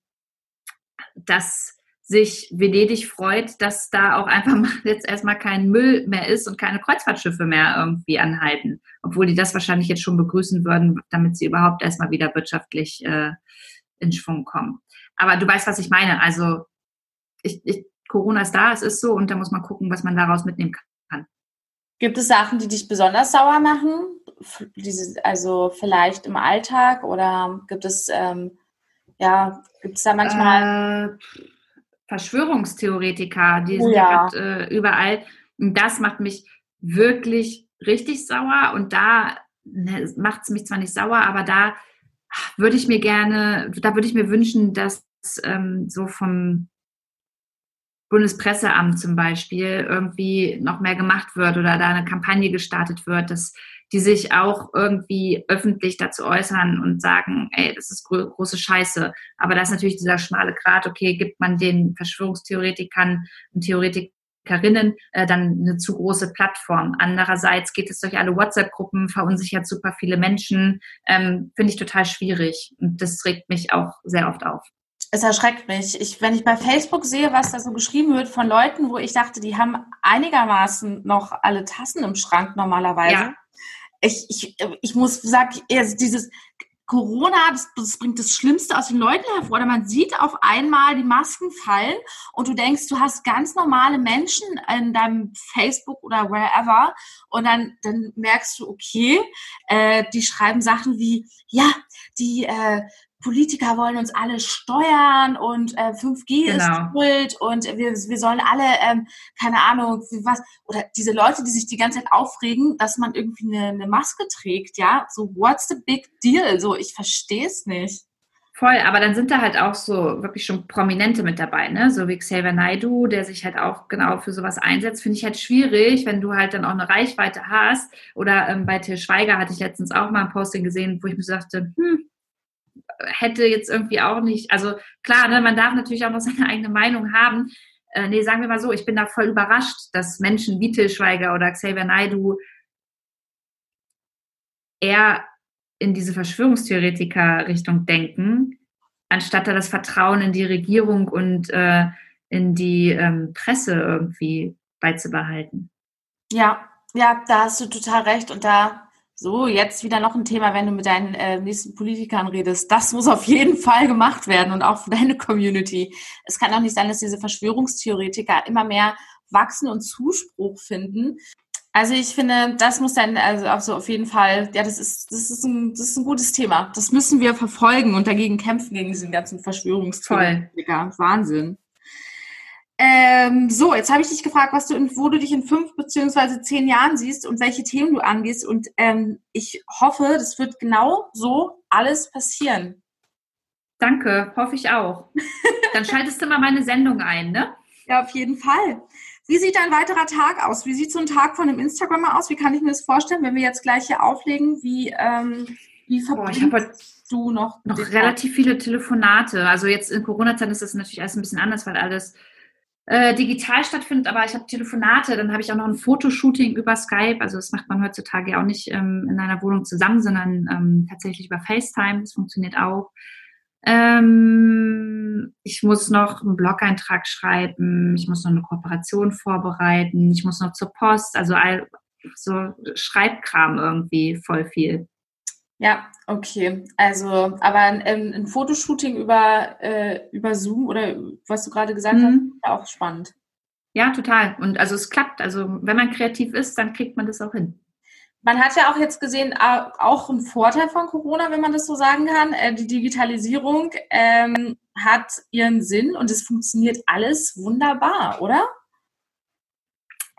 dass sich Venedig freut, dass da auch einfach mal jetzt erstmal kein Müll mehr ist und keine Kreuzfahrtschiffe mehr irgendwie anhalten. Obwohl die das wahrscheinlich jetzt schon begrüßen würden, damit sie überhaupt erstmal wieder wirtschaftlich äh, in Schwung kommen. Aber du weißt, was ich meine. Also ich, ich, Corona ist da, es ist so und da muss man gucken, was man daraus mitnehmen kann. Gibt es Sachen, die dich besonders sauer machen? Diese, also vielleicht im Alltag oder gibt es ähm, ja, gibt es da manchmal äh, Verschwörungstheoretiker, die sind ja, ja äh, überall. Und das macht mich wirklich richtig sauer. Und da ne, macht es mich zwar nicht sauer, aber da würde ich mir gerne, da würde ich mir wünschen, dass ähm, so vom Bundespresseamt zum Beispiel irgendwie noch mehr gemacht wird oder da eine Kampagne gestartet wird, dass die sich auch irgendwie öffentlich dazu äußern und sagen, ey, das ist große Scheiße. Aber das ist natürlich dieser schmale Grat, okay, gibt man den Verschwörungstheoretikern und Theoretikerinnen äh, dann eine zu große Plattform. Andererseits geht es durch alle WhatsApp-Gruppen, verunsichert super viele Menschen. Ähm, Finde ich total schwierig. Und das regt mich auch sehr oft auf es erschreckt mich. Ich, wenn ich bei Facebook sehe, was da so geschrieben wird von Leuten, wo ich dachte, die haben einigermaßen noch alle Tassen im Schrank normalerweise. Ja. Ich, ich, ich muss sagen, dieses Corona, das, das bringt das Schlimmste aus den Leuten hervor. Oder man sieht auf einmal die Masken fallen und du denkst, du hast ganz normale Menschen in deinem Facebook oder wherever und dann, dann merkst du, okay, äh, die schreiben Sachen wie, ja, die äh, Politiker wollen uns alle steuern und äh, 5G genau. ist Kult und wir, wir sollen alle, ähm, keine Ahnung, was, oder diese Leute, die sich die ganze Zeit aufregen, dass man irgendwie eine, eine Maske trägt, ja, so what's the big deal? So, ich verstehe es nicht. Voll, aber dann sind da halt auch so wirklich schon Prominente mit dabei, ne? So wie Xavier Naidu, der sich halt auch genau für sowas einsetzt, finde ich halt schwierig, wenn du halt dann auch eine Reichweite hast. Oder ähm, bei Till Schweiger hatte ich letztens auch mal ein Posting gesehen, wo ich mir sagte, hm, hätte jetzt irgendwie auch nicht, also klar, ne, man darf natürlich auch noch seine eigene Meinung haben. Äh, nee, sagen wir mal so, ich bin da voll überrascht, dass Menschen wie Till Schweiger oder Xavier Naidu eher in diese Verschwörungstheoretiker-Richtung denken, anstatt da das Vertrauen in die Regierung und äh, in die ähm, Presse irgendwie beizubehalten. Ja, ja, da hast du total recht. Und da so, jetzt wieder noch ein Thema, wenn du mit deinen äh, nächsten Politikern redest. Das muss auf jeden Fall gemacht werden und auch für deine Community. Es kann auch nicht sein, dass diese Verschwörungstheoretiker immer mehr wachsen und Zuspruch finden. Also ich finde, das muss dann also auch so auf jeden Fall, ja, das ist, das ist ein, das ist ein gutes Thema. Das müssen wir verfolgen und dagegen kämpfen gegen diesen ganzen Verschwörungstheoretiker. Wahnsinn. Ähm, so, jetzt habe ich dich gefragt, was du in, wo du dich in fünf beziehungsweise zehn Jahren siehst und welche Themen du angehst. Und ähm, ich hoffe, das wird genau so alles passieren. Danke, hoffe ich auch. Dann schaltest du mal meine Sendung ein, ne? Ja, auf jeden Fall. Wie sieht dein weiterer Tag aus? Wie sieht so ein Tag von einem Instagrammer aus? Wie kann ich mir das vorstellen, wenn wir jetzt gleich hier auflegen? Wie, ähm, wie verbringst Boah, du noch? Noch relativ Tag? viele Telefonate. Also jetzt in Corona-Zeiten ist das natürlich alles ein bisschen anders, weil alles äh, digital stattfindet, aber ich habe Telefonate, dann habe ich auch noch ein Fotoshooting über Skype. Also das macht man heutzutage auch nicht ähm, in einer Wohnung zusammen, sondern ähm, tatsächlich über FaceTime. Das funktioniert auch. Ähm, ich muss noch einen Blog-Eintrag schreiben, ich muss noch eine Kooperation vorbereiten, ich muss noch zur Post, also all, so Schreibkram irgendwie voll viel. Ja, okay. Also, aber ein, ein Fotoshooting über, äh, über Zoom oder was du gerade gesagt mhm. hast, ist auch spannend. Ja, total. Und also es klappt. Also wenn man kreativ ist, dann kriegt man das auch hin. Man hat ja auch jetzt gesehen, auch ein Vorteil von Corona, wenn man das so sagen kann. Äh, die Digitalisierung ähm, hat ihren Sinn und es funktioniert alles wunderbar, oder?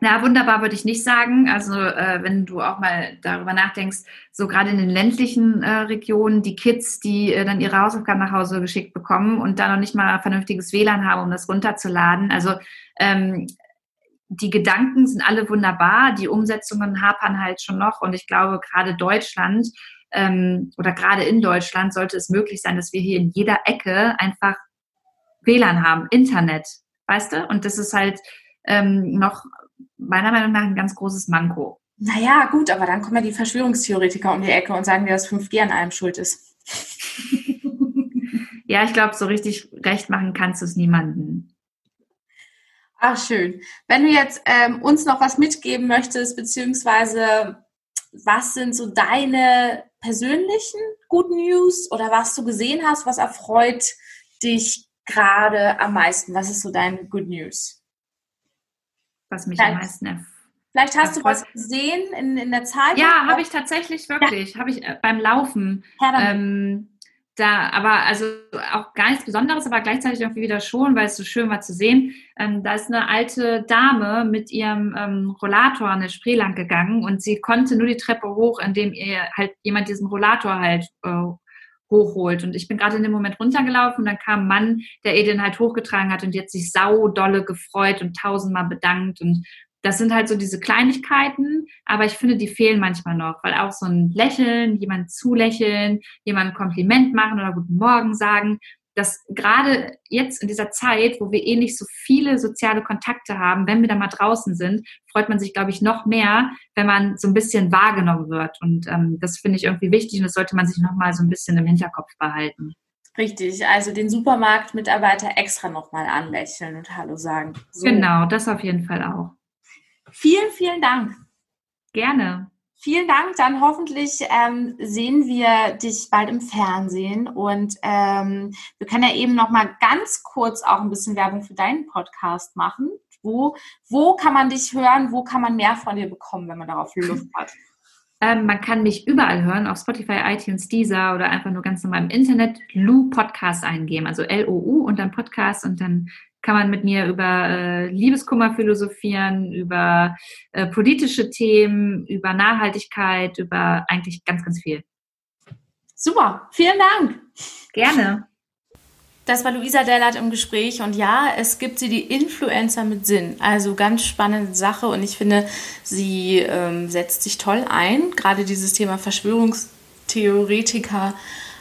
Na, wunderbar würde ich nicht sagen. Also äh, wenn du auch mal darüber nachdenkst, so gerade in den ländlichen äh, Regionen, die Kids, die äh, dann ihre Hausaufgaben nach Hause geschickt bekommen und da noch nicht mal vernünftiges WLAN haben, um das runterzuladen. Also ähm, die Gedanken sind alle wunderbar, die Umsetzungen hapern halt schon noch und ich glaube, gerade Deutschland ähm, oder gerade in Deutschland sollte es möglich sein, dass wir hier in jeder Ecke einfach WLAN haben, Internet, weißt du? Und das ist halt ähm, noch meiner Meinung nach ein ganz großes Manko. Naja, gut, aber dann kommen ja die Verschwörungstheoretiker um die Ecke und sagen dir, dass 5G an allem schuld ist. ja, ich glaube, so richtig recht machen kannst du es niemanden. Ach, schön. Wenn du jetzt ähm, uns noch was mitgeben möchtest, beziehungsweise was sind so deine persönlichen Good News oder was du gesehen hast, was erfreut dich gerade am meisten? Was ist so dein Good News? Was mich vielleicht, am meisten erfreut. Vielleicht hast du was gesehen in, in der Zeit? Ja, habe ich tatsächlich wirklich. Ja. Habe ich äh, beim Laufen. Ähm, da, aber also auch gar nichts Besonderes, aber gleichzeitig irgendwie wieder schon, weil es so schön war zu sehen. Ähm, da ist eine alte Dame mit ihrem ähm, Rollator an der Spree lang gegangen und sie konnte nur die Treppe hoch, indem ihr halt jemand diesen Rollator halt äh, hochholt. Und ich bin gerade in dem Moment runtergelaufen und dann kam ein Mann, der den halt hochgetragen hat und jetzt sich sau dolle gefreut und tausendmal bedankt. Und das sind halt so diese Kleinigkeiten, aber ich finde, die fehlen manchmal noch, weil auch so ein Lächeln, jemand zulächeln, jemand ein Kompliment machen oder Guten Morgen sagen, dass gerade jetzt in dieser Zeit, wo wir eh nicht so viele soziale Kontakte haben, wenn wir da mal draußen sind, freut man sich, glaube ich, noch mehr, wenn man so ein bisschen wahrgenommen wird. Und ähm, das finde ich irgendwie wichtig und das sollte man sich noch mal so ein bisschen im Hinterkopf behalten. Richtig, also den Supermarktmitarbeiter extra noch mal anlächeln und Hallo sagen. So. Genau, das auf jeden Fall auch. Vielen, vielen Dank. Gerne. Vielen Dank. Dann hoffentlich ähm, sehen wir dich bald im Fernsehen. Und ähm, wir können ja eben noch mal ganz kurz auch ein bisschen Werbung für deinen Podcast machen. Wo, wo kann man dich hören? Wo kann man mehr von dir bekommen, wenn man darauf Lust hat? Ähm, man kann mich überall hören, auf Spotify, iTunes, Deezer oder einfach nur ganz normal im Internet Lu Podcast eingeben, also L-O-U und dann Podcast und dann kann man mit mir über äh, Liebeskummer philosophieren, über äh, politische Themen, über Nachhaltigkeit, über eigentlich ganz, ganz viel. Super, vielen Dank. Gerne. Das war Luisa Dellert im Gespräch und ja, es gibt sie die Influencer mit Sinn. Also ganz spannende Sache und ich finde, sie ähm, setzt sich toll ein. Gerade dieses Thema Verschwörungstheoretiker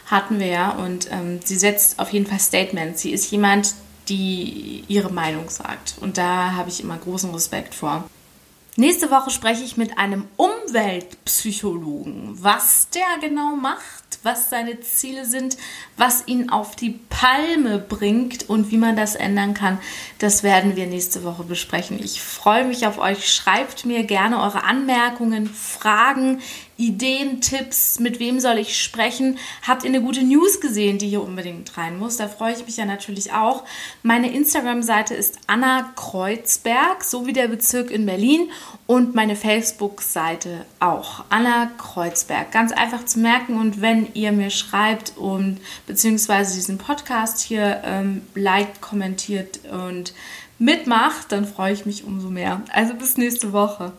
hatten wir ja und ähm, sie setzt auf jeden Fall Statements. Sie ist jemand, die ihre Meinung sagt. Und da habe ich immer großen Respekt vor. Nächste Woche spreche ich mit einem Umweltpsychologen, was der genau macht, was seine Ziele sind, was ihn auf die Palme bringt und wie man das ändern kann. Das werden wir nächste Woche besprechen. Ich freue mich auf euch. Schreibt mir gerne eure Anmerkungen, Fragen. Ideen, Tipps, mit wem soll ich sprechen? Habt ihr eine gute News gesehen, die hier unbedingt rein muss? Da freue ich mich ja natürlich auch. Meine Instagram-Seite ist Anna Kreuzberg, so wie der Bezirk in Berlin und meine Facebook-Seite auch. Anna Kreuzberg. Ganz einfach zu merken und wenn ihr mir schreibt und beziehungsweise diesen Podcast hier ähm, liked, kommentiert und mitmacht, dann freue ich mich umso mehr. Also bis nächste Woche.